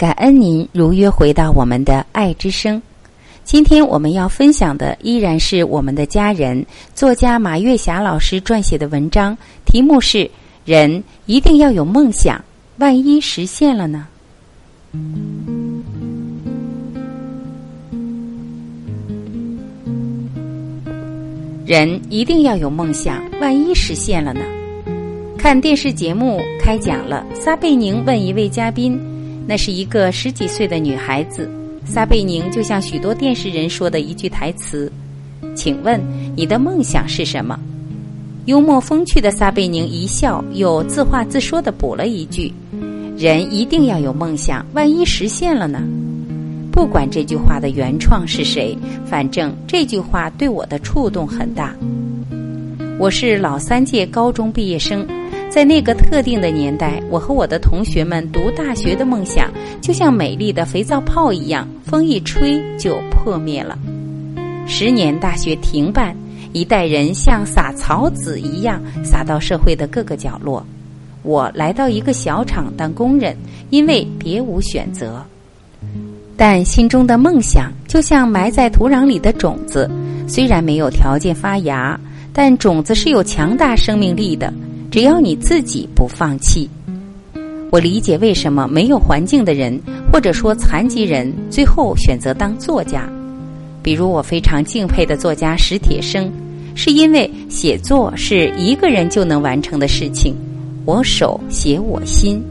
感恩您如约回到我们的爱之声。今天我们要分享的依然是我们的家人作家马月霞老师撰写的文章，题目是《人一定要有梦想，万一实现了呢？》人一定要有梦想，万一实现了呢？看电视节目开讲了，撒贝宁问一位嘉宾，那是一个十几岁的女孩子。撒贝宁就像许多电视人说的一句台词：“请问你的梦想是什么？”幽默风趣的撒贝宁一笑，又自话自说的补了一句：“人一定要有梦想，万一实现了呢？”不管这句话的原创是谁，反正这句话对我的触动很大。我是老三届高中毕业生。在那个特定的年代，我和我的同学们读大学的梦想，就像美丽的肥皂泡一样，风一吹就破灭了。十年大学停办，一代人像撒草籽一样撒到社会的各个角落。我来到一个小厂当工人，因为别无选择。但心中的梦想就像埋在土壤里的种子，虽然没有条件发芽，但种子是有强大生命力的。只要你自己不放弃，我理解为什么没有环境的人，或者说残疾人，最后选择当作家。比如我非常敬佩的作家史铁生，是因为写作是一个人就能完成的事情。我手写我心。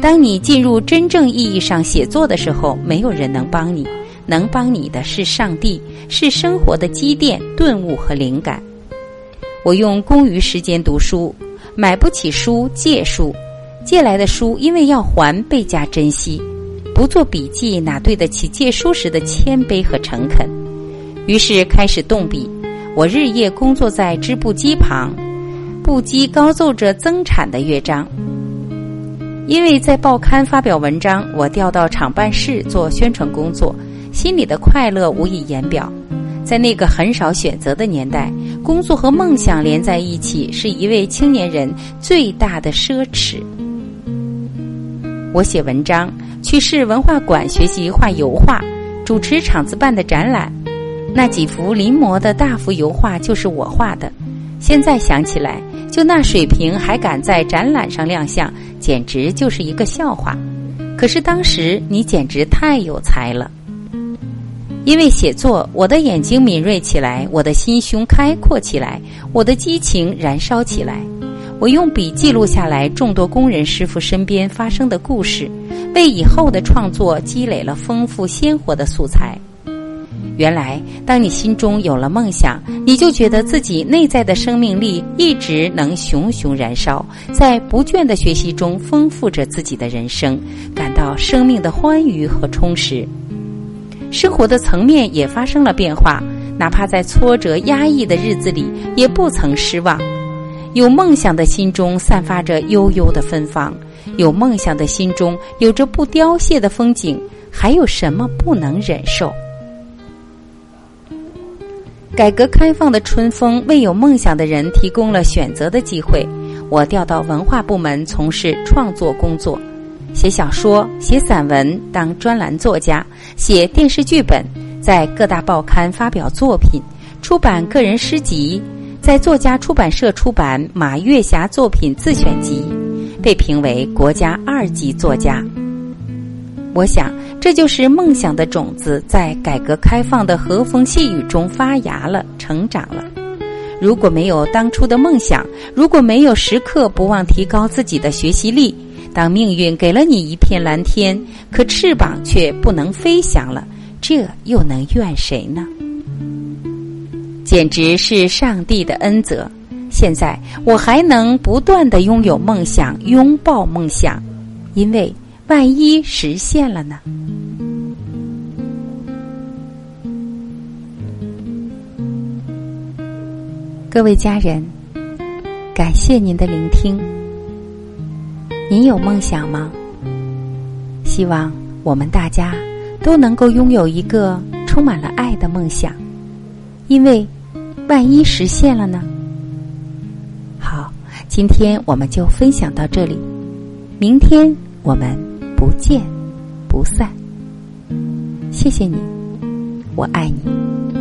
当你进入真正意义上写作的时候，没有人能帮你，能帮你的是上帝，是生活的积淀、顿悟和灵感。我用公余时间读书，买不起书借书，借来的书因为要还倍加珍惜，不做笔记哪对得起借书时的谦卑和诚恳？于是开始动笔。我日夜工作在织布机旁，布机高奏着增产的乐章。因为在报刊发表文章，我调到厂办室做宣传工作，心里的快乐无以言表。在那个很少选择的年代，工作和梦想连在一起，是一位青年人最大的奢侈。我写文章，去市文化馆学习画油画，主持厂子办的展览。那几幅临摹的大幅油画就是我画的。现在想起来，就那水平还敢在展览上亮相，简直就是一个笑话。可是当时你简直太有才了。因为写作，我的眼睛敏锐起来，我的心胸开阔起来，我的激情燃烧起来。我用笔记录下来众多工人师傅身边发生的故事，为以后的创作积累了丰富鲜活的素材。原来，当你心中有了梦想，你就觉得自己内在的生命力一直能熊熊燃烧，在不倦的学习中丰富着自己的人生，感到生命的欢愉和充实。生活的层面也发生了变化，哪怕在挫折压抑的日子里，也不曾失望。有梦想的心中散发着悠悠的芬芳，有梦想的心中有着不凋谢的风景，还有什么不能忍受？改革开放的春风为有梦想的人提供了选择的机会。我调到文化部门从事创作工作。写小说、写散文，当专栏作家，写电视剧本，在各大报刊发表作品，出版个人诗集，在作家出版社出版马月霞作品自选集，被评为国家二级作家。我想，这就是梦想的种子在改革开放的和风细雨中发芽了，成长了。如果没有当初的梦想，如果没有时刻不忘提高自己的学习力。当命运给了你一片蓝天，可翅膀却不能飞翔了，这又能怨谁呢？简直是上帝的恩泽。现在我还能不断的拥有梦想，拥抱梦想，因为万一实现了呢？各位家人，感谢您的聆听。您有梦想吗？希望我们大家都能够拥有一个充满了爱的梦想，因为万一实现了呢？好，今天我们就分享到这里，明天我们不见不散。谢谢你，我爱你。